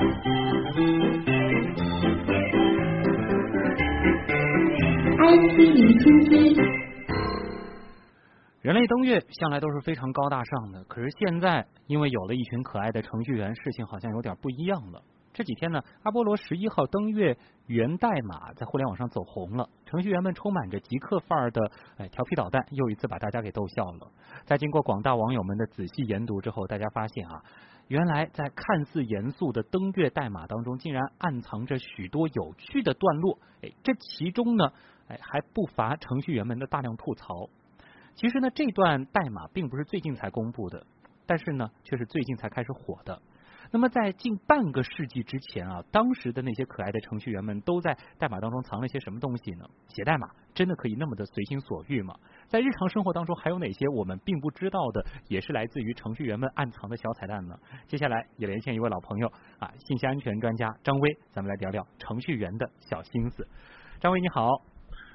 iC 离心机。人类登月向来都是非常高大上的，可是现在因为有了一群可爱的程序员，事情好像有点不一样了。这几天呢，阿波罗十一号登月源代码在互联网上走红了，程序员们充满着极客范儿的哎调皮捣蛋，又一次把大家给逗笑了。在经过广大网友们的仔细研读之后，大家发现啊，原来在看似严肃的登月代码当中，竟然暗藏着许多有趣的段落。哎，这其中呢，哎还不乏程序员们的大量吐槽。其实呢，这段代码并不是最近才公布的，但是呢，却是最近才开始火的。那么在近半个世纪之前啊，当时的那些可爱的程序员们都在代码当中藏了些什么东西呢？写代码真的可以那么的随心所欲吗？在日常生活当中还有哪些我们并不知道的，也是来自于程序员们暗藏的小彩蛋呢？接下来也连线一位老朋友啊，信息安全专家张威，咱们来聊聊程序员的小心思。张威你好，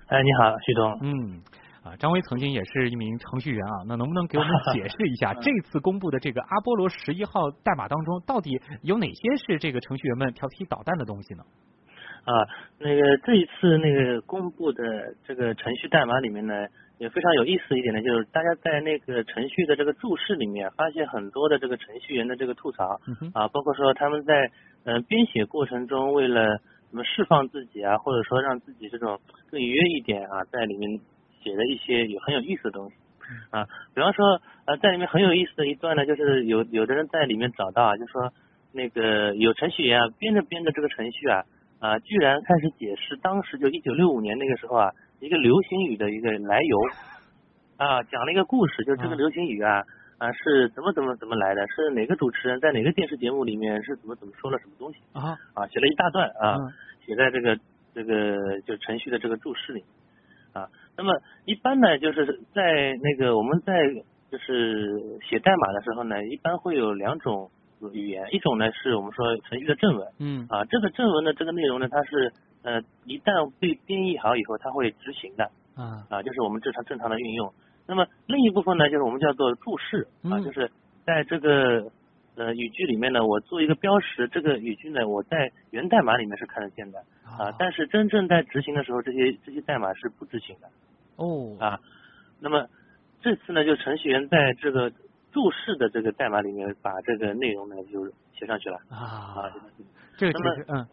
哎，你好，徐总。嗯。啊，张威曾经也是一名程序员啊，那能不能给我们解释一下 这次公布的这个阿波罗十一号代码当中，到底有哪些是这个程序员们调皮捣蛋的东西呢？啊，那个这一次那个公布的这个程序代码里面呢，也非常有意思一点呢，就是大家在那个程序的这个注释里面发现很多的这个程序员的这个吐槽啊，包括说他们在嗯编写过程中为了什么释放自己啊，或者说让自己这种更愉悦一点啊，在里面。写了一些有很有意思的东西啊，比方说呃，在里面很有意思的一段呢，就是有有的人在里面找到啊，就说那个有程序员啊编着编着这个程序啊啊，居然开始解释当时就一九六五年那个时候啊一个流行语的一个来由 啊，讲了一个故事，就是这个流行语啊啊是怎么怎么怎么来的，是哪个主持人在哪个电视节目里面是怎么怎么说了什么东西啊啊，写了一大段啊，写在这个这个就程序的这个注释里啊。那么一般呢，就是在那个我们在就是写代码的时候呢，一般会有两种语言，一种呢是我们说程序的正文，嗯，啊，这个正文的这个内容呢，它是呃一旦被编译好以后，它会执行的，啊，啊，就是我们正常正常的运用。那么另一部分呢，就是我们叫做注释，啊，就是在这个。呃，语句里面呢，我做一个标识，这个语句呢，我在源代码里面是看得见的啊，但是真正在执行的时候，这些这些代码是不执行的。哦。啊，那么这次呢，就程序员在这个注释的这个代码里面，把这个内容呢就写上去了。啊。这个其实，嗯，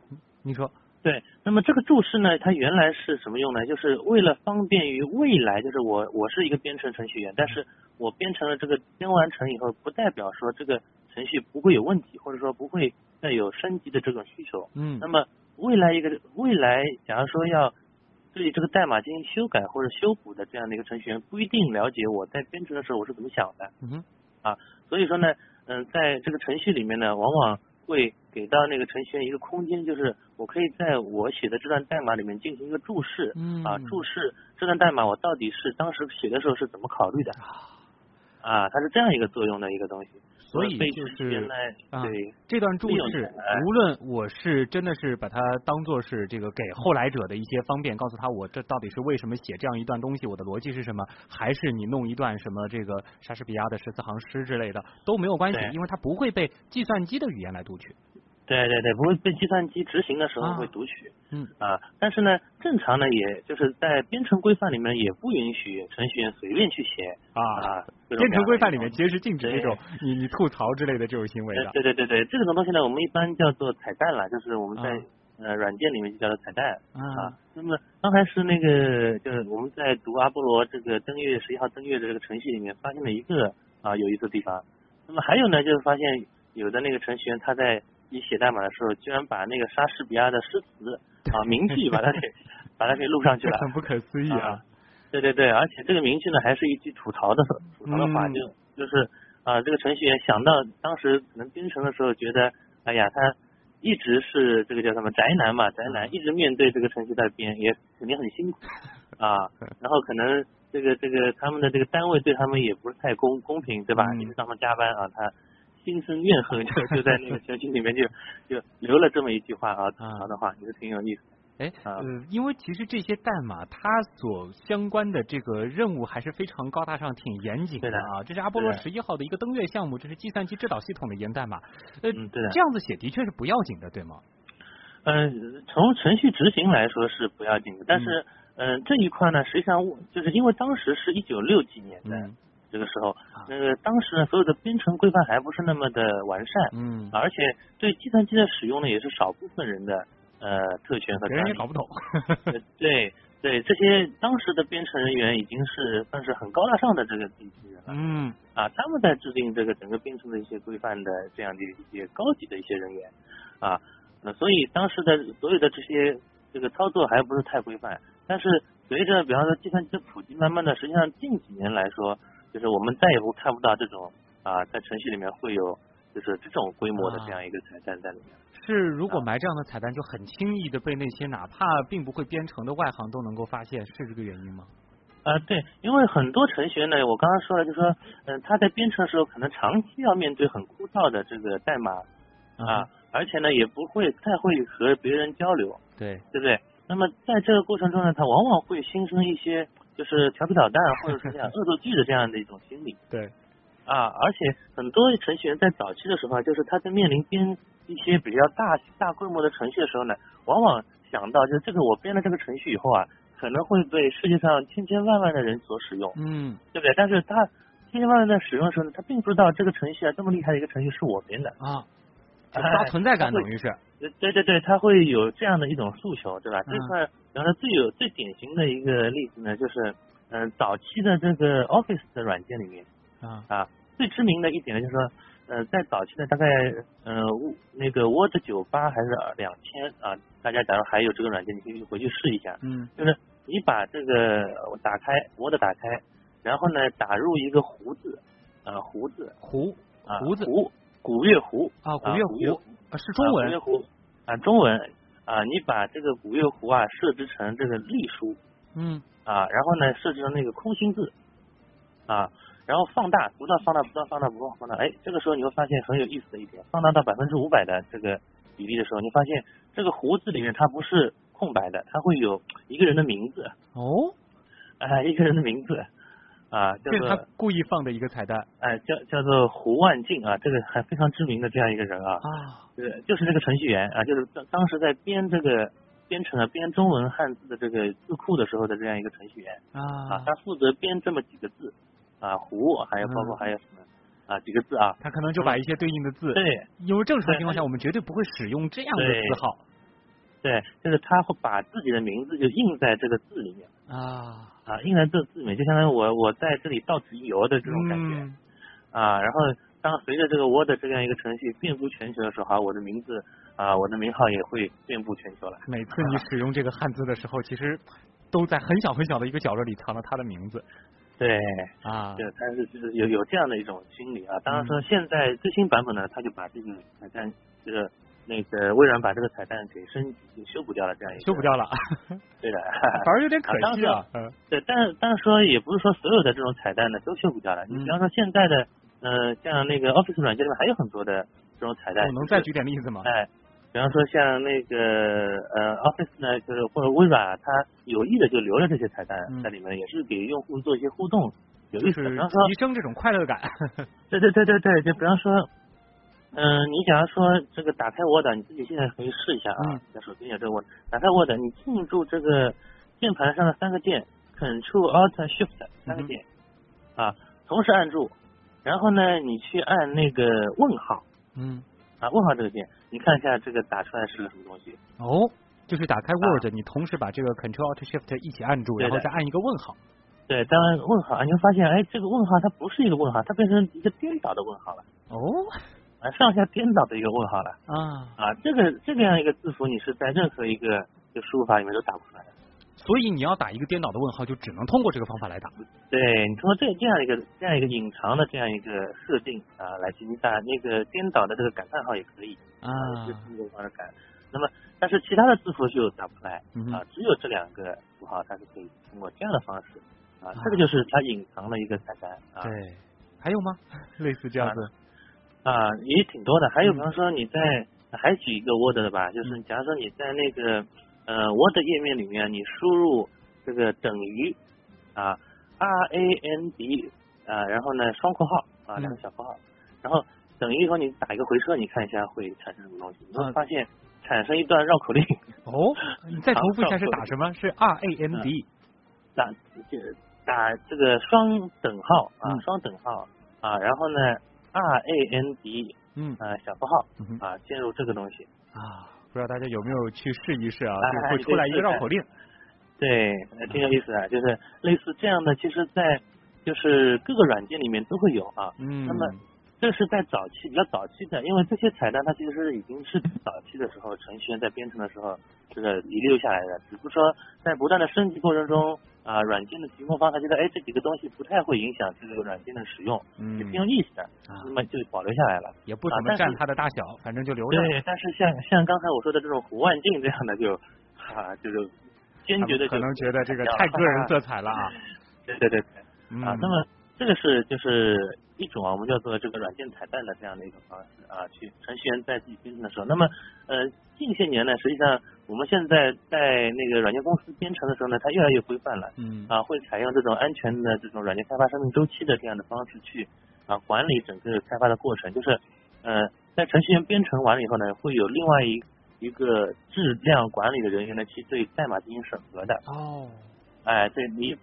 你说。对，那么这个注释呢，它原来是什么用呢？就是为了方便于未来，就是我我是一个编程程序员，但是我编程了这个编完成以后，不代表说这个。程序不会有问题，或者说不会再有升级的这种需求。嗯。那么未来一个未来，假如说要对这个代码进行修改或者修补的这样的一个程序员，不一定了解我在编程的时候我是怎么想的。嗯哼。啊，所以说呢，嗯，在这个程序里面呢，往往会给到那个程序员一个空间，就是我可以在我写的这段代码里面进行一个注释。嗯。啊，注释这段代码我到底是当时写的时候是怎么考虑的？啊，它是这样一个作用的一个东西。所以就是啊，这段注释，无论我是真的是把它当做是这个给后来者的一些方便，告诉他我这到底是为什么写这样一段东西，我的逻辑是什么，还是你弄一段什么这个莎士比亚的十四行诗之类的都没有关系，因为它不会被计算机的语言来读取。对对对，不会被计算机执行的时候会读取。嗯啊，但是呢，正常呢，也就是在编程规范里面也不允许程序员随便去写啊。编程规范里面其实是禁止这种你你吐槽之类的这种行为的。对对对对，这种东西呢，我们一般叫做彩蛋了，就是我们在呃软件里面就叫做彩蛋啊。那么刚才是那个就是我们在读阿波罗这个登月十一号登月的这个程序里面发现了一个啊有意思的地方。那么还有呢，就是发现有的那个程序员他在你写代码的时候，居然把那个莎士比亚的诗词啊名句把它给 把它给录上去了，很不可思议啊！对对对，而且这个名句呢还是一句吐槽的吐槽的话，就就是啊这个程序员想到当时可能编程的时候觉得，哎呀他一直是这个叫什么宅男嘛宅男，一直面对这个程序在编也肯定很辛苦 啊，然后可能这个这个他们的这个单位对他们也不是太公公平对吧？你们让他加班啊他。心生怨恨，就就在那个程序里面就 就留了这么一句话啊，吐槽的话，也是挺有意思。哎，啊呃，因为其实这些代码它所相关的这个任务还是非常高大上、挺严谨的啊。这是阿波罗十一号的一个登月项目，这是计算机制导系统的源代码。呃，嗯对的这样子写的确是不要紧的，对吗？嗯，从程序执行来说是不要紧的，但是嗯、这一块呢，实际上就是因为当时是一九六几年的嗯这个时候，那个当时呢所有的编程规范还不是那么的完善，嗯，而且对计算机的使用呢也是少部分人的呃特权和专利人也搞。不懂。呃对对，这些当时的编程人员已经是算是很高大上的这个地级人了。嗯啊，他们在制定这个整个编程的一些规范的这样的一些高级的一些人员啊，那所以当时的所有的这些这个操作还不是太规范，但是随着比方说计算机的普及，慢慢的实际上近几年来说，就是我们再也不看不到这种啊在程序里面会有就是这种规模的这样一个彩蛋在里面。是，如果啊埋这样的彩蛋，就很轻易的被那些哪怕并不会编程的外行都能够发现，是这个原因吗？啊，对，因为很多程序员呢，我刚刚说了，就是说，嗯、他在编程的时候，可能长期要面对很枯燥的这个代码啊，而且呢，也不会太会和别人交流，对，对不对？那么在这个过程中呢，他往往会心生一些就是调皮捣蛋或者是这样 恶作剧的这样的一种心理对，啊，而且很多程序员在早期的时候啊，就是他在面临编一些比较大大规模的程序的时候呢，往往想到就是这个我编了这个程序以后啊，可能会被世界上千千万万的人所使用，嗯对不对？但是他千千万万在使用的时候呢，他并不知道这个程序啊这么厉害的一个程序是我编的，啊，就刷存在感等于是，呃对对对，他会有这样的一种诉求，对吧？这嗯块，然后最有最典型的一个例子呢，就是嗯、早期的这个 Office 的软件里面啊啊，最知名的一点呢，就是说，呃，在早期的大概呃那个 Word 九八还是两千啊，大家假如还有这个软件，你可以回去试一下，嗯。就是你把这个打开 Word 打开，然后呢打入一个胡字，呃胡字胡啊胡子胡古月胡啊，古啊月胡啊是中啊、古文月胡啊，中文啊，你把这个古月湖啊设置成这个隶书嗯。啊，然后呢设置成那个空心字啊，然后放大，不断放大，不断放大，不断放大，哎，这个时候你会发现很有意思的一点，放大到百分之五百的这个比例的时候，你发现这个胡字里面它不是空白的，它会有一个人的名字，哦，啊，一个人的名字啊，叫这是他故意放的一个彩蛋。哎叫叫做胡万进啊，这个还非常知名的这样一个人啊，啊，对，就是这个程序员啊，就是当当时在编这个编程啊，编中文汉字的这个字库的时候的这样一个程序员啊，啊，他负责编这么几个字啊，胡，还有包括嗯。还有什么啊几个字啊，他可能就把一些对应的字，对因为正常对情况下我们绝对不会使用这样的字号。对，就是他会把自己的名字就印在这个字里面啊，啊，印在这个字里面，就相当于我我在这里到此一游的这种感觉。嗯啊，然后当随着这个 Word 这样一个程序遍布全球的时候，啊，我的名字啊，我的名号也会遍布全球了。每次你使用这个汉字的时候，其实都在很小很小的一个角落里藏了他的名字对，啊，对，但是就是有有这样的一种心理啊。当然说嗯现在最新版本呢，他就把这个彩蛋，这个那个微软把这个彩蛋给升级修补掉了，这样一个修补掉了，对的。反而有点可惜啊。嗯对，但是但是说也不是说所有的这种彩蛋呢都修补掉了。你嗯比方说现在的呃，像那个 Office 软件里面还有很多的这种彩蛋，就是我能再举点例子吗？哎，比方说像那个呃 Office 呢，就是或者微软啊，它有意的就留了这些彩蛋嗯在里面，也是给用户做一些互动，有意思的。比方说，提升这种快乐感。对对对对对，就比方说，嗯、你假如说这个打开 Word，你自己现在可以试一下啊嗯，在手机里有这个 Word，打开 Word，你记住这个键盘上的三个键，Control Alt Shift 三个键、啊，同时按住，然后呢，你去按那个问号嗯，啊，问号这个键，你看一下这个打出来是个什么东西。哦，就是打开 Word，、你同时把这个 Control Alt Shift 一起按住，然后再按一个问号。对，当然问号，你会发现，哎，这个问号它不是一个问号，它变成一个颠倒的问号了，哦啊，上下颠倒的一个问号了，啊，啊，这个这个样一个字符，你是在任何一个就输入法里面都打不出来的。所以你要打一个颠倒的问号，就只能通过这个方法来打。对你通过这这样一个这样一个隐藏的这样一个设定啊，来进行打那个颠倒的这个感叹号也可以啊就是通过方式改。那么，但是其他的字符就打不出来嗯啊，只有这两个符号它是可以通过这样的方式啊啊，这个就是它隐藏的一个彩蛋啊。对，还有吗？类似这样子？啊，也挺多的。还有嗯比方说你在还举一个 Word 的吧，就是假如说你在那个呃 Word 页面里面你输入这个等于啊 R A N D 啊，然后呢双括号啊两个小括号，然后等于以后你打一个回车，你看一下会产生什么东西？你会发现产生一段绕口令。哦，你再重复一下 是打什么？是 R A N D。打这打这个双等号啊，双等号啊，然后呢 R A N D 嗯啊小符号啊，进入这个东西啊，不知道大家有没有去试一试啊？会出来一个绕口令，对，挺有意思的，就是类似这样的，其实，在就是各个软件里面都会有啊。嗯。那么这是在早期比较早期的，因为这些彩蛋它其实是已经是早期的时候程序员在编程的时候这个遗留下来的，只不过说在不断的升级过程中。啊，软件的提供方他觉得，哎，这几个东西不太会影响这个软件的使用，嗯，也挺有意思的，那么就保留下来了，也不怎么占它的大小，反正就留着。对，但是像像刚才我说的这种胡万镜这样的，就啊，就是坚决的，可能觉得这个太个人色彩了啊。对对对对，啊，那么这个是就是一种啊，我们叫做这个软件彩蛋的这样的一个方式啊，去程序员在自己编程的时候，那么呃。近些年呢，实际上我们现在在那个软件公司编程的时候呢，它越来越规范了。嗯。啊，会采用这种安全的这种软件开发生命周期的这样的方式去啊管理整个开发的过程。就是呃，在程序员编程完了以后呢，会有另外一一个质量管理的人员呢去对代码进行审核的。哦。哎，对你。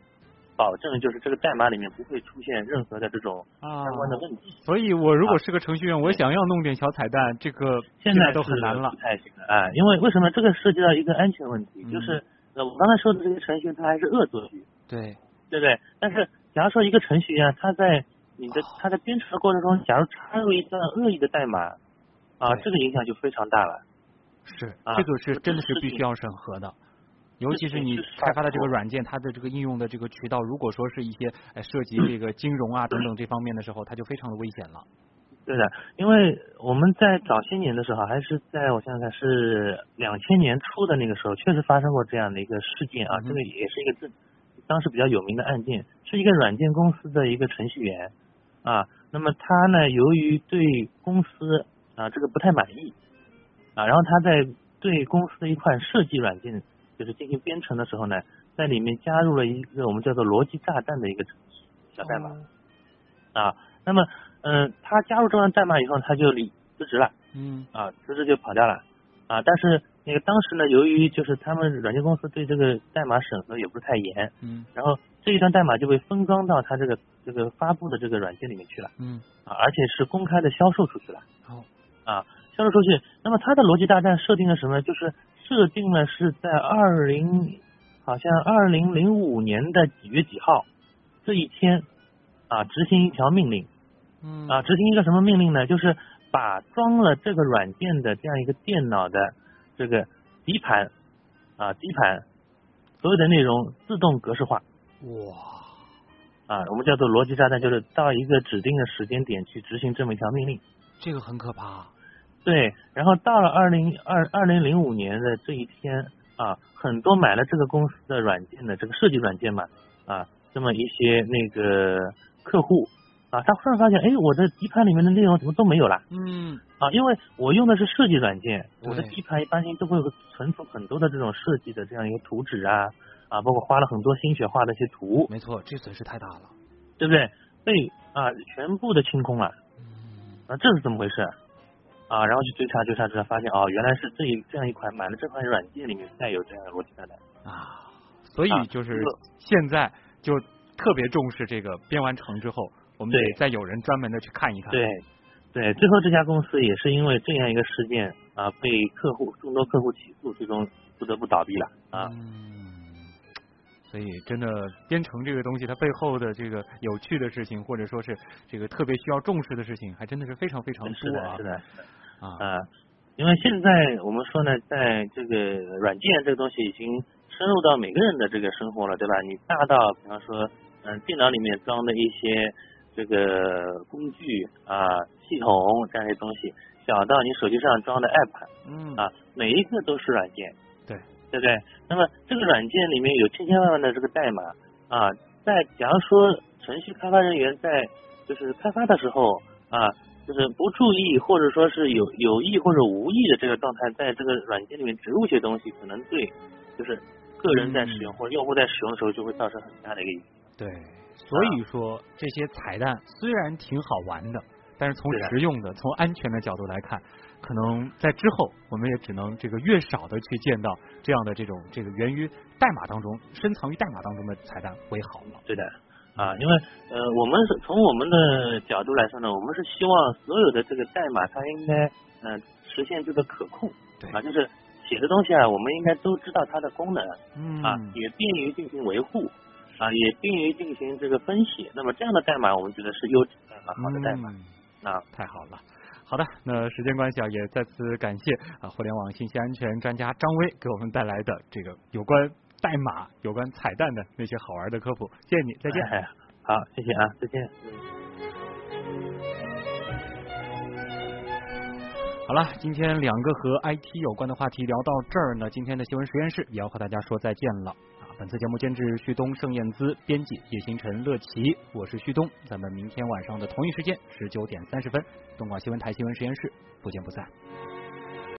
保证就是这个代码里面不会出现任何的这种相关的问题。所以我如果是个程序员，我想要弄点小彩蛋，这个现在都很难了。不太行了啊，因为为什么这个涉及到一个安全问题？就是呃，我刚才说的这些程序它还是恶作剧。对。对不对？但是假如说一个程序员他在你的他在编程的过程中，假如插入一段恶意的代码啊，这个影响就非常大了。是，这个是真的是必须要审核的。尤其是你开发的这个软件，它的这个应用的这个渠道，如果说是一些涉及这个金融啊等等这方面的时候，它就非常的危险了。对的，因为我们在早些年的时候，还是在我想想看是两千年初的那个时候，确实发生过这样的一个事件啊，这个也是一个这当时比较有名的案件，是一个软件公司的一个程序员啊，那么他呢，由于对公司啊这个不太满意啊，然后他在对公司的一款设计软件。就是进行编程的时候呢，在里面加入了一个我们叫做逻辑炸弹的一个小代码啊。那么，嗯，他加入这段代码以后，他就离辞职了。嗯。啊，辞职就跑掉了啊。但是那个当时呢，由于就是他们软件公司对这个代码审核也不是太严。嗯。然后这一段代码就被分装到他这个这个发布的这个软件里面去了。嗯。啊，而且是公开的销售出去了。哦。啊，销售出去。那么它的逻辑大战设定了什么？就是。设定了是在二零，好像二零零五年的几月几号这一天啊，执行一条命令，嗯啊，执行一个什么命令呢？就是把装了这个软件的这样一个电脑的这个底盘啊底盘所有的内容自动格式化。哇！啊，我们叫做逻辑炸弹，就是到一个指定的时间点去执行这么一条命令。这个很可怕。对，然后到了二零二二零零五年的这一天啊，很多买了这个公司的软件的这个设计软件嘛啊，这么一些那个客户啊，他忽然发现，哎，我的底盘里面的内容怎么都没有了？嗯。啊，因为我用的是设计软件，我的底盘一般性都会有存储很多的这种设计的这样一个图纸啊啊，包括花了很多心血画的一些图。没错，这损失太大了，对不对？被啊全部的清空了。嗯。啊，这是怎么回事？啊，然后去追查追查追查，发现哦，原来是这一这样一款买了这款软件里面带有这样的逻辑炸弹啊，所以就是现在就特别重视这个编完程之后，我们得再有人专门的去看一看。对对，最后这家公司也是因为这样一个事件啊，被客户众多客户起诉，最终不得不倒闭了啊。嗯，所以真的编程这个东西，它背后的这个有趣的事情，或者说是这个特别需要重视的事情，还真的是非常非常多啊。是的。啊，因为现在我们说呢，在这个软件这个东西已经深入到每个人的这个生活了，对吧？你大到比方说，嗯，电脑里面装的一些这个工具啊、系统这样一些东西，小到你手机上装的 app，嗯，啊，每一个都是软件，对，不对？那么这个软件里面有千千万万的这个代码啊，在假如说程序开发人员在就是开发的时候啊。就是不注意或者说是有有意或者无意的这个状态，在这个软件里面植入一些东西，可能对就是个人在使用或者用户在使用的时候就会造成很大的一个影响。对，所以说这些彩蛋虽然挺好玩的，但是从实用的、从安全的角度来看，可能在之后我们也只能这个越少的去见到这样的这种这个源于代码当中、深藏于代码当中的彩蛋为好了。对的。啊，因为呃，我们是从我们的角度来说呢，我们是希望所有的这个代码它应该呃实现这个可控，啊，就是写的东西啊，我们应该都知道它的功能，嗯，啊，也便于进行维护，啊，也便于进行这个分析。那么这样的代码，我们觉得是优质代码，好的代码。那，太好了。好的，那时间关系啊，也再次感谢啊互联网信息安全专家张威给我们带来的这个有关。代码有关彩蛋的那些好玩的科普，谢谢你，再见。哎好，谢谢啊，再见。好了，今天两个和 IT 有关的话题聊到这儿呢，今天的新闻实验室也要和大家说再见了啊！本次节目监制旭东、盛燕姿，编辑叶星辰、乐琪，我是旭东，咱们明天晚上的同一时间十九点三十分，东广新闻台新闻实验室不见不散。